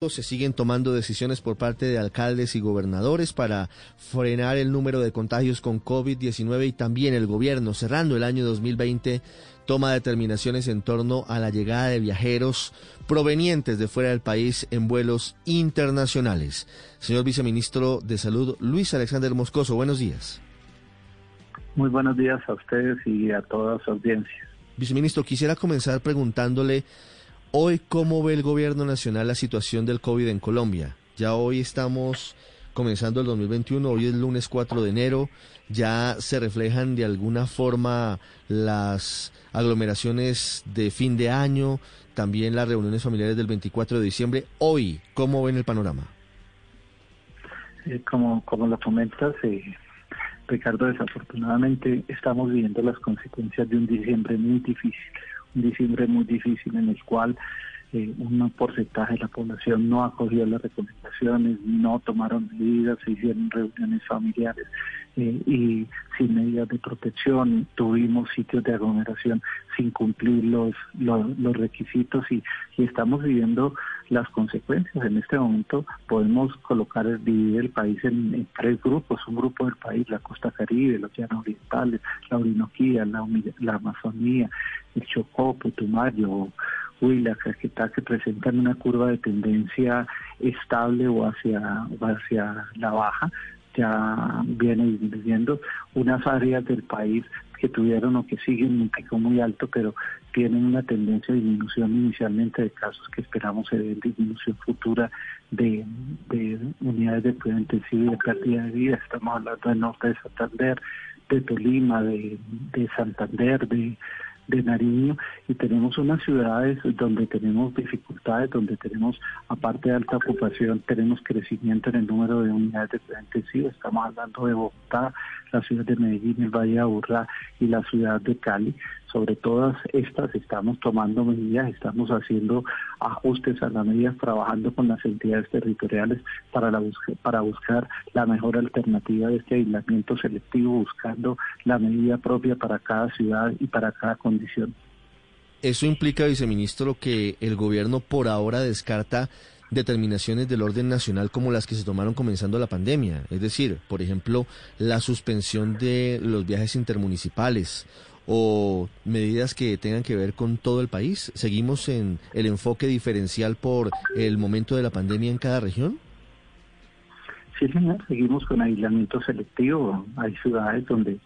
Se siguen tomando decisiones por parte de alcaldes y gobernadores para frenar el número de contagios con COVID-19 y también el gobierno, cerrando el año 2020, toma determinaciones en torno a la llegada de viajeros provenientes de fuera del país en vuelos internacionales. Señor viceministro de Salud, Luis Alexander Moscoso, buenos días. Muy buenos días a ustedes y a toda su audiencia. Viceministro, quisiera comenzar preguntándole Hoy, ¿cómo ve el gobierno nacional la situación del COVID en Colombia? Ya hoy estamos comenzando el 2021, hoy es lunes 4 de enero, ya se reflejan de alguna forma las aglomeraciones de fin de año, también las reuniones familiares del 24 de diciembre. Hoy, ¿cómo ven el panorama? Eh, como, como lo comentas, eh, Ricardo, desafortunadamente estamos viviendo las consecuencias de un diciembre muy difícil diciembre muy difícil en el cual eh, un porcentaje de la población no acogió las recomendaciones, no tomaron medidas, se hicieron reuniones familiares eh, y sin medidas de protección, tuvimos sitios de aglomeración sin cumplir los, los, requisitos y, y, estamos viviendo las consecuencias. En este momento podemos colocar, dividir el país en, tres grupos, un grupo del país, la costa caribe, los llanos orientales, la Orinoquía, la, la Amazonía, el Chocó, Putumayo, Huila, Caquetá, que presentan una curva de tendencia estable o hacia, hacia la baja, ya viene disminuyendo. Unas áreas del país que tuvieron o que siguen un pico muy alto, pero tienen una tendencia de disminución inicialmente de casos que esperamos se den disminución futura de, unidades de cuidado intensivo y de pérdida de vida. Estamos hablando del norte de Santander, de Tolima, de, de Santander, de de Nariño y tenemos unas ciudades donde tenemos dificultades, donde tenemos, aparte de alta ocupación, tenemos crecimiento en el número de unidades de cuidado intensivo. Estamos hablando de Bogotá, la ciudad de Medellín, el Valle de Aburrá y la ciudad de Cali. Sobre todas estas estamos tomando medidas, estamos haciendo ajustes a las medidas, trabajando con las entidades territoriales para, la para buscar la mejor alternativa de este aislamiento selectivo, buscando la medida propia para cada ciudad y para cada condición. Eso implica, viceministro, que el gobierno por ahora descarta determinaciones del orden nacional como las que se tomaron comenzando la pandemia, es decir, por ejemplo, la suspensión de los viajes intermunicipales o medidas que tengan que ver con todo el país? ¿Seguimos en el enfoque diferencial por el momento de la pandemia en cada región? Sí, señor, seguimos con aislamiento selectivo. Hay ciudades donde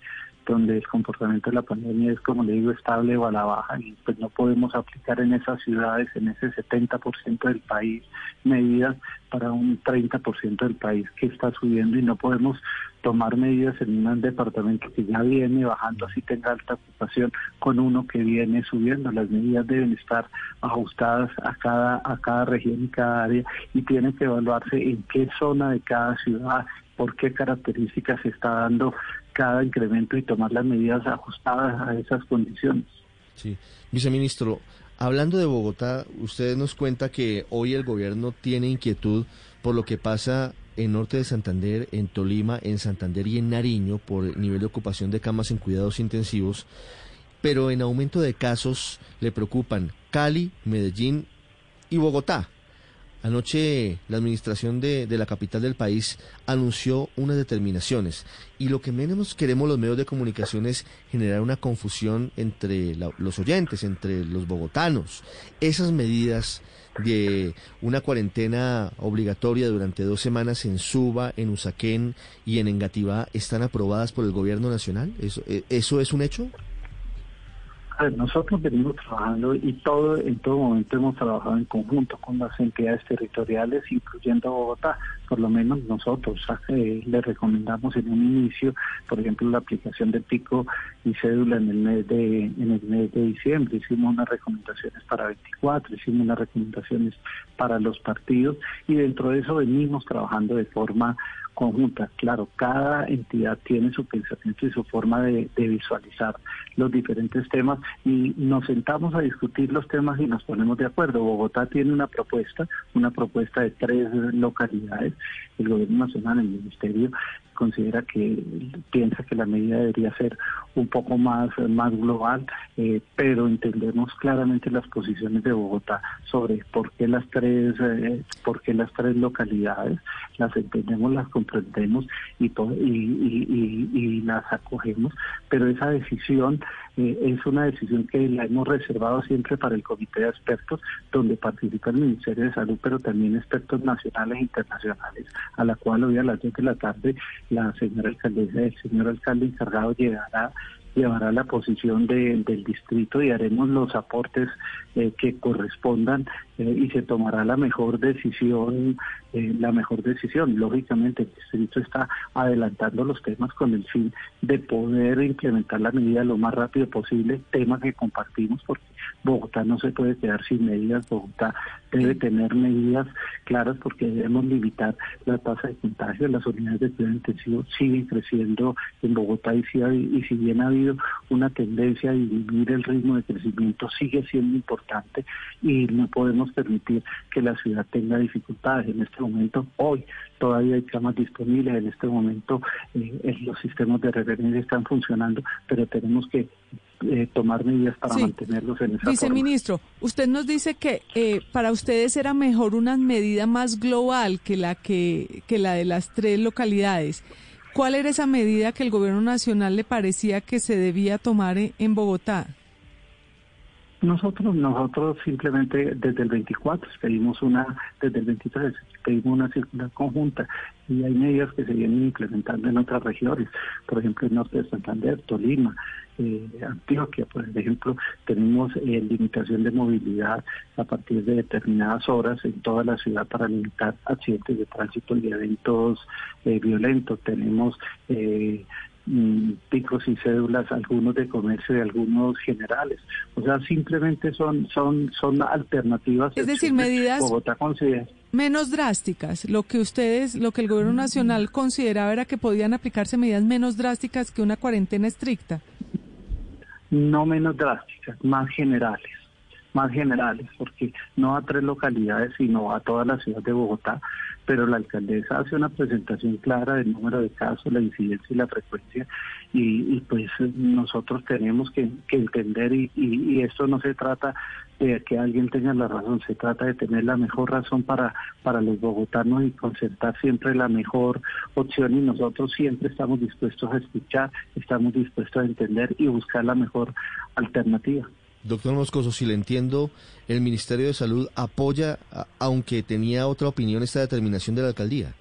donde el comportamiento de la pandemia es, como le digo, estable o a la baja y pues no podemos aplicar en esas ciudades, en ese 70% del país, medidas para un 30% del país que está subiendo y no podemos tomar medidas en un departamento que ya viene bajando, así tenga alta ocupación, con uno que viene subiendo. Las medidas deben estar ajustadas a cada, a cada región y cada área y tienen que evaluarse en qué zona de cada ciudad, por qué características se está dando cada incremento y tomar las medidas ajustadas a esas condiciones. Sí, viceministro, hablando de Bogotá, usted nos cuenta que hoy el gobierno tiene inquietud por lo que pasa en norte de Santander, en Tolima, en Santander y en Nariño por el nivel de ocupación de camas en cuidados intensivos, pero en aumento de casos le preocupan Cali, Medellín y Bogotá. Anoche la administración de, la capital del país anunció unas determinaciones y lo que menos queremos los medios de comunicación es generar una confusión entre los oyentes, entre los bogotanos. Esas medidas de una cuarentena obligatoria durante dos semanas en Suba, en Usaquén y en Engativá están aprobadas por el gobierno nacional. ¿Eso, eh, eso es un hecho? Nosotros venimos trabajando y todo en todo momento hemos trabajado en conjunto con las entidades territoriales, incluyendo Bogotá. Por lo menos nosotros eh, le recomendamos en un inicio, por ejemplo, la aplicación de pico y cédula en el mes de en el mes de diciembre. Hicimos unas recomendaciones para 24, hicimos unas recomendaciones para los partidos y dentro de eso venimos trabajando de forma conjunta. Claro, cada entidad tiene su pensamiento y su forma de, visualizar los diferentes temas y nos sentamos a discutir los temas y nos ponemos de acuerdo. Bogotá tiene una propuesta, una propuesta de tres localidades, el gobierno nacional, el ministerio, considera que piensa que la medida debería ser un poco más, más global, eh, pero entendemos claramente las posiciones de Bogotá sobre por qué las tres, eh, por qué las tres localidades, las entendemos, las comprendemos y, las acogemos, pero esa decisión eh, es una decisión que la hemos reservado siempre para el comité de expertos, donde participa el Ministerio de Salud, pero también expertos nacionales e internacionales, a la cual hoy a las 10 de la tarde la señora alcaldesa, el señor alcalde encargado llegará llevará la posición del distrito y haremos los aportes eh, que correspondan eh, y se tomará la mejor decisión, eh, la mejor decisión. Lógicamente el distrito está adelantando los temas con el fin de poder implementar la medida lo más rápido posible, tema que compartimos porque Bogotá no se puede quedar sin medidas, Bogotá debe tener medidas claras porque debemos limitar la tasa de contagio. Las unidades de cuidado intensivo siguen creciendo en Bogotá y si, y si bien ha habido una tendencia a disminuir el ritmo de crecimiento, sigue siendo importante y no podemos permitir que la ciudad tenga dificultades. En este momento, hoy, todavía hay camas disponibles, en este momento eh, los sistemas de referencia están funcionando, pero tenemos que eh, tomar medidas para mantenerlos en esa Viceministro, usted nos dice que eh, para ustedes era mejor una medida más global que la que, que la de las tres localidades. ¿Cuál era esa medida que el gobierno nacional le parecía que se debía tomar en Bogotá? Nosotros, nosotros simplemente desde el 24 pedimos una, desde el 23 pedimos una circular conjunta y hay medidas que se vienen implementando en otras regiones, por ejemplo en Norte de Santander, Tolima, eh, Antioquia, por ejemplo, tenemos eh, limitación de movilidad a partir de determinadas horas en toda la ciudad para limitar accidentes de tránsito y eventos eh, violentos. Tenemos eh, picos y cédulas, algunos de comercio y algunos generales. O sea, simplemente son son son alternativas. Es decir, medidas menos drásticas. Lo que ustedes, lo que el gobierno nacional consideraba era que podían aplicarse medidas menos drásticas que una cuarentena estricta. No menos drásticas, más generales más generales, porque no a tres localidades, sino a toda la ciudad de Bogotá, pero la alcaldesa hace una presentación clara del número de casos, la incidencia y la frecuencia, y, pues nosotros tenemos que, entender, y, y, esto no se trata de que alguien tenga la razón, se trata de tener la mejor razón para, para los bogotanos y concertar siempre la mejor opción, y nosotros siempre estamos dispuestos a escuchar, estamos dispuestos a entender y buscar la mejor alternativa. Doctor Moscoso, si le entiendo, el Ministerio de Salud apoya, aunque tenía otra opinión, esta determinación de la alcaldía.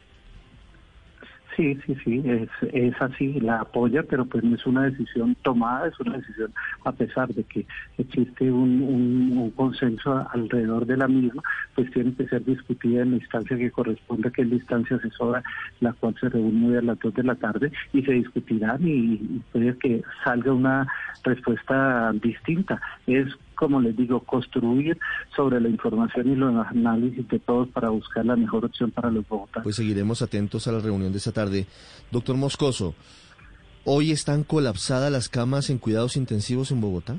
Sí, sí, sí, es, es así, la apoya, pero pues no es una decisión tomada, es una decisión a pesar de que existe un, un, consenso alrededor de la misma, pues tiene que ser discutida en la instancia que corresponde, que es la instancia asesora, la cual se reúne a las dos de la tarde y se discutirán y puede que salga una respuesta distinta. Es como les digo, construir sobre la información y los análisis de todos para buscar la mejor opción para los bogotanos. Pues seguiremos atentos a la reunión de esta tarde. Doctor Moscoso, ¿hoy están colapsadas las camas en cuidados intensivos en Bogotá?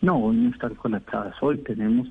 No, hoy no están colapsadas. Hoy tenemos,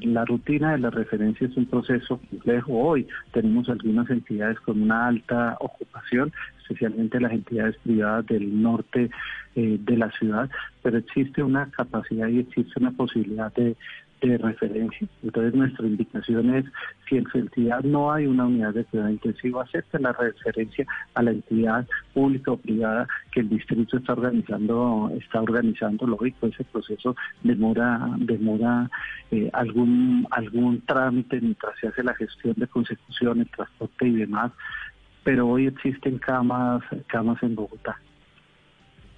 la rutina de la referencia es un proceso complejo. Hoy tenemos algunas entidades con una alta ocupación, especialmente las entidades privadas del norte eh, de la ciudad, pero existe una capacidad y existe una posibilidad de, referencia. Entonces nuestra indicación es, si en su entidad no hay una unidad de cuidado intensivo, acepte la referencia a la entidad pública o privada que el distrito está organizando, está organizando, lógico, ese proceso demora, demora eh, algún, algún trámite mientras se hace la gestión de consecución, el transporte y demás, pero hoy existen camas, camas en Bogotá.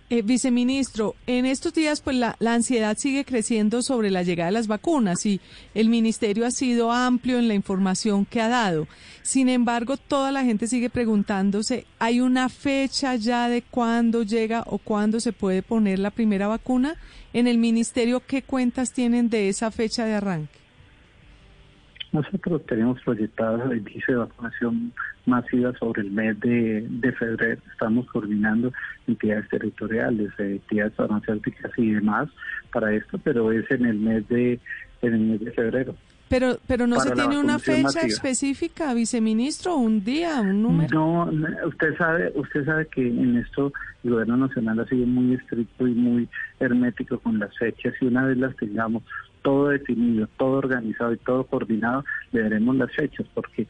Eh, viceministro, en estos días pues la, la, ansiedad sigue creciendo sobre la llegada de las vacunas y el ministerio ha sido amplio en la información que ha dado. Sin embargo, toda la gente sigue preguntándose, ¿hay una fecha ya de cuándo llega o cuándo se puede poner la primera vacuna? En el ministerio, ¿qué cuentas tienen de esa fecha de arranque? Nosotros tenemos proyectado el inicio de vacunación masiva sobre el mes de, de febrero. Estamos coordinando entidades territoriales, entidades farmacéuticas y demás para esto, pero es en el mes de, en el mes de febrero. Pero, pero no se tiene una fecha específica, viceministro, un día, un número. No, usted sabe, usted sabe que en esto el gobierno nacional ha sido muy estricto y muy hermético con las fechas y una vez las tengamos todo definido, todo organizado y todo coordinado, le daremos las fechas porque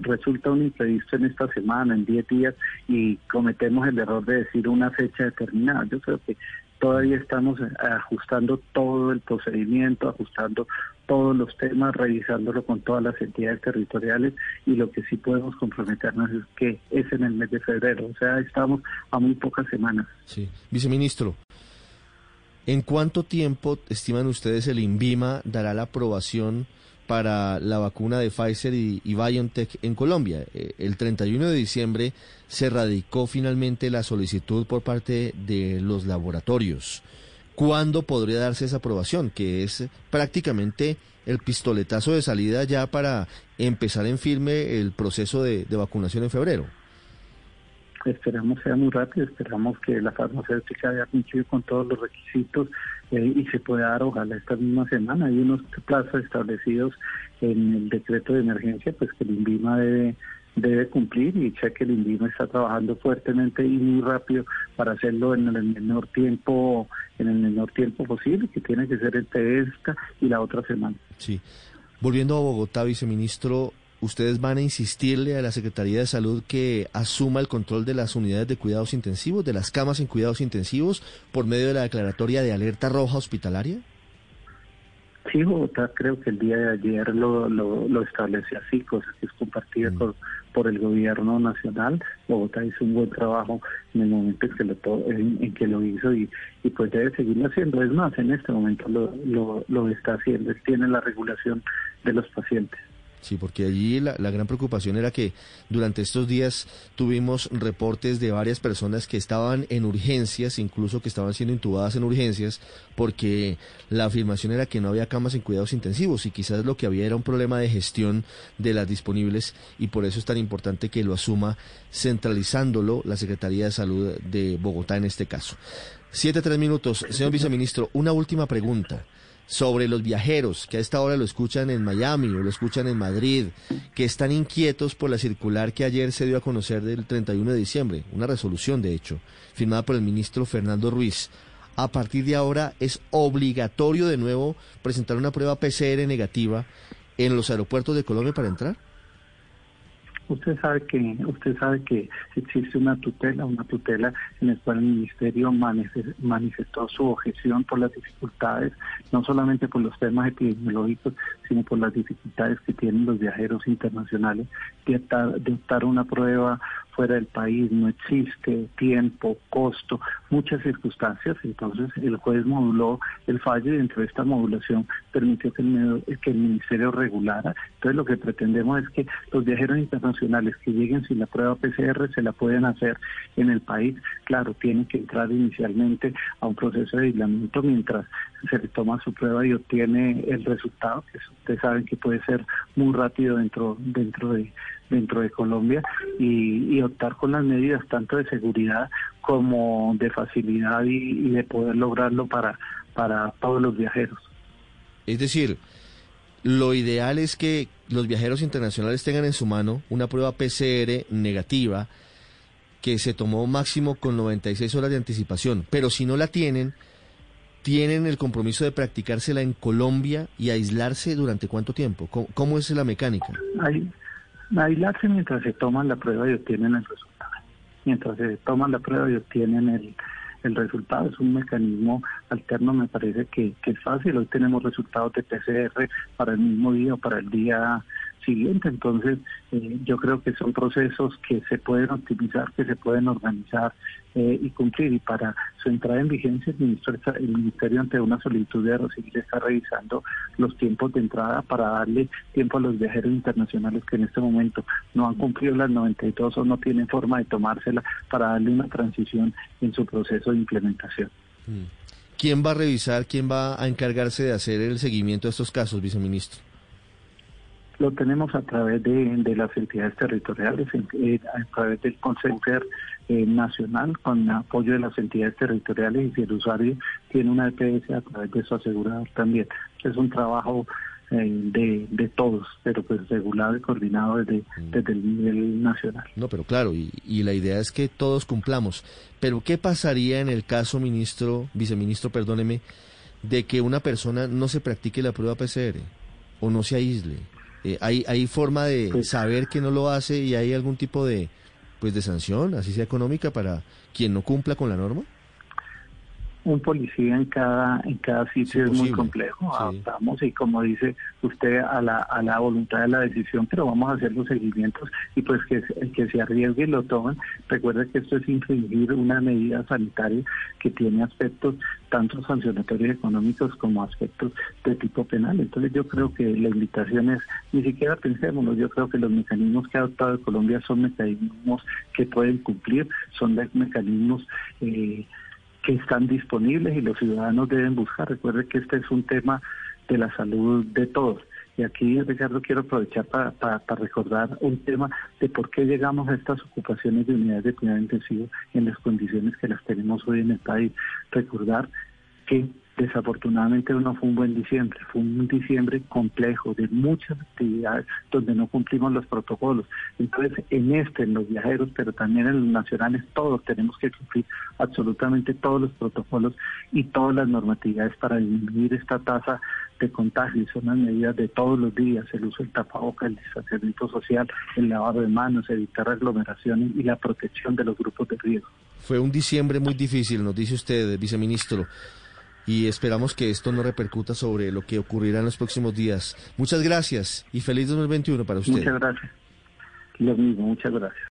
resulta un imprevisto en esta semana, en 10 días y cometemos el error de decir una fecha determinada. Yo creo que todavía estamos ajustando todo el procedimiento, ajustando todos los temas, revisándolo con todas las entidades territoriales y lo que sí podemos comprometernos es que es en el mes de febrero, o sea, estamos a muy pocas semanas. Sí, viceministro, ¿en cuánto tiempo estiman ustedes el INVIMA dará la aprobación para la vacuna de Pfizer y, BioNTech en Colombia? Eh, el 31 de diciembre se radicó finalmente la solicitud por parte de los laboratorios. ¿Cuándo podría darse esa aprobación? Que es prácticamente el pistoletazo de salida ya para empezar en firme el proceso de, vacunación en febrero. Esperamos sea muy rápido, esperamos que la farmacéutica haya cumplido con todos los requisitos eh, y se pueda dar ojalá esta misma semana. Hay unos plazos establecidos en el decreto de emergencia, pues que el INVIMA debe debe cumplir y sé que el INVIMA está trabajando fuertemente y muy rápido para hacerlo en el menor tiempo en el menor tiempo posible, que tiene que ser entre esta y la otra semana. Sí. Volviendo a Bogotá, viceministro, ¿ustedes van a insistirle a la Secretaría de Salud que asuma el control de las unidades de cuidados intensivos, de las camas en cuidados intensivos, por medio de la declaratoria de alerta roja hospitalaria? Sí, Bogotá creo que el día de ayer lo, lo, establece así, cosa que es compartida mm. por, el gobierno nacional. Bogotá hizo un buen trabajo en el momento en que lo, en, que lo hizo y, y pues debe seguirlo haciendo. Es más, en este momento lo, lo, lo está haciendo, tiene la regulación de los pacientes. Sí, porque allí la, gran preocupación era que durante estos días tuvimos reportes de varias personas que estaban en urgencias, incluso que estaban siendo intubadas en urgencias, porque la afirmación era que no había camas en cuidados intensivos y quizás lo que había era un problema de gestión de las disponibles y por eso es tan importante que lo asuma centralizándolo la Secretaría de Salud de Bogotá en este caso. Siete, tres minutos. Señor viceministro, una última pregunta sobre los viajeros que a esta hora lo escuchan en Miami o lo escuchan en Madrid, que están inquietos por la circular que ayer se dio a conocer del 31 de diciembre, una resolución de hecho, firmada por el ministro Fernando Ruiz. A partir de ahora es obligatorio de nuevo presentar una prueba PCR negativa en los aeropuertos de Colombia para entrar. Usted sabe que usted sabe que existe una tutela, una tutela en la cual el ministerio manifestó su objeción por las dificultades, no solamente por los temas epidemiológicos, sino por las dificultades que tienen los viajeros internacionales de optar una prueba fuera del país, no existe tiempo, costo, muchas circunstancias. Entonces el juez moduló el fallo y dentro de esta modulación permitió que el, que el ministerio regulara. Entonces lo que pretendemos es que los viajeros internacionales que lleguen sin la prueba PCR se la pueden hacer en el país. Claro, tienen que entrar inicialmente a un proceso de aislamiento mientras se le toma su prueba y obtiene el resultado, que ustedes saben que puede ser muy rápido dentro, dentro de dentro de Colombia y, optar con las medidas tanto de seguridad como de facilidad y, de poder lograrlo para, para todos los viajeros. Es decir, lo ideal es que los viajeros internacionales tengan en su mano una prueba PCR negativa que se tomó máximo con 96 horas de anticipación, pero si no la tienen, tienen el compromiso de practicársela en Colombia y aislarse durante cuánto tiempo? ¿Cómo, es la mecánica? Aislarse mientras se toman la prueba y obtienen el resultado. Mientras se toman la prueba y obtienen el, el resultado. Es un mecanismo alterno, me parece que, que es fácil. Hoy tenemos resultados de PCR para el mismo día para el día siguiente. Entonces, eh, yo creo que son procesos que se pueden optimizar, que se pueden organizar eh, y cumplir. Y para su entrada en vigencia, el, ministro, el Ministerio, ante una solicitud de Aerocivil, está revisando los tiempos de entrada para darle tiempo a los viajeros internacionales que en este momento no han cumplido las 92 o no tienen forma de tomársela para darle una transición en su proceso de implementación. Mm. ¿Quién va a revisar, quién va a encargarse de hacer el seguimiento de estos casos, viceministro? Lo tenemos a través de, las entidades territoriales, eh, a través del Consejo eh, Nacional, con apoyo de las entidades territoriales y si el usuario tiene una EPS a través de su asegurador también. Es un trabajo de, de todos, pero pues regulado y coordinado desde, mm. desde el nivel nacional. No, pero claro, y, y la idea es que todos cumplamos. Pero ¿qué pasaría en el caso, ministro, viceministro, perdóneme, de que una persona no se practique la prueba PCR o no se aísle? Eh, ¿hay, ¿Hay forma de pues saber que no lo hace y hay algún tipo de, pues, de sanción, así sea económica, para quien no cumpla con la norma? Un policía en cada en cada sitio es, muy complejo. Adaptamos y como dice usted a la, a la voluntad de la decisión, pero vamos a hacer los seguimientos y pues que el que se arriesgue y lo tomen. Recuerde que esto es infringir una medida sanitaria que tiene aspectos tanto sancionatorios económicos como aspectos de tipo penal. Entonces yo creo que la invitación es, ni siquiera pensémonos, yo creo que los mecanismos que ha adoptado Colombia son mecanismos que pueden cumplir, son mecanismos eh, están disponibles y los ciudadanos deben buscar. Recuerde que este es un tema de la salud de todos. Y aquí, Ricardo, quiero aprovechar para, para, recordar un tema de por qué llegamos a estas ocupaciones de unidades de cuidado intensivo en las condiciones que las tenemos hoy en el país. Recordar que Desafortunadamente no fue un buen diciembre, fue un diciembre complejo de muchas actividades donde no cumplimos los protocolos. Entonces, en este, en los viajeros, pero también en los nacionales, todos tenemos que cumplir absolutamente todos los protocolos y todas las normatividades para disminuir esta tasa de contagio. Son las medidas de todos los días, el uso del tapabocas, el distanciamiento social, el lavado de manos, evitar aglomeraciones y la protección de los grupos de riesgo. Fue un diciembre muy difícil, nos dice usted, viceministro y esperamos que esto no repercuta sobre lo que ocurrirá en los próximos días. Muchas gracias y feliz 2021 para usted. Muchas gracias. Lo mismo, muchas gracias.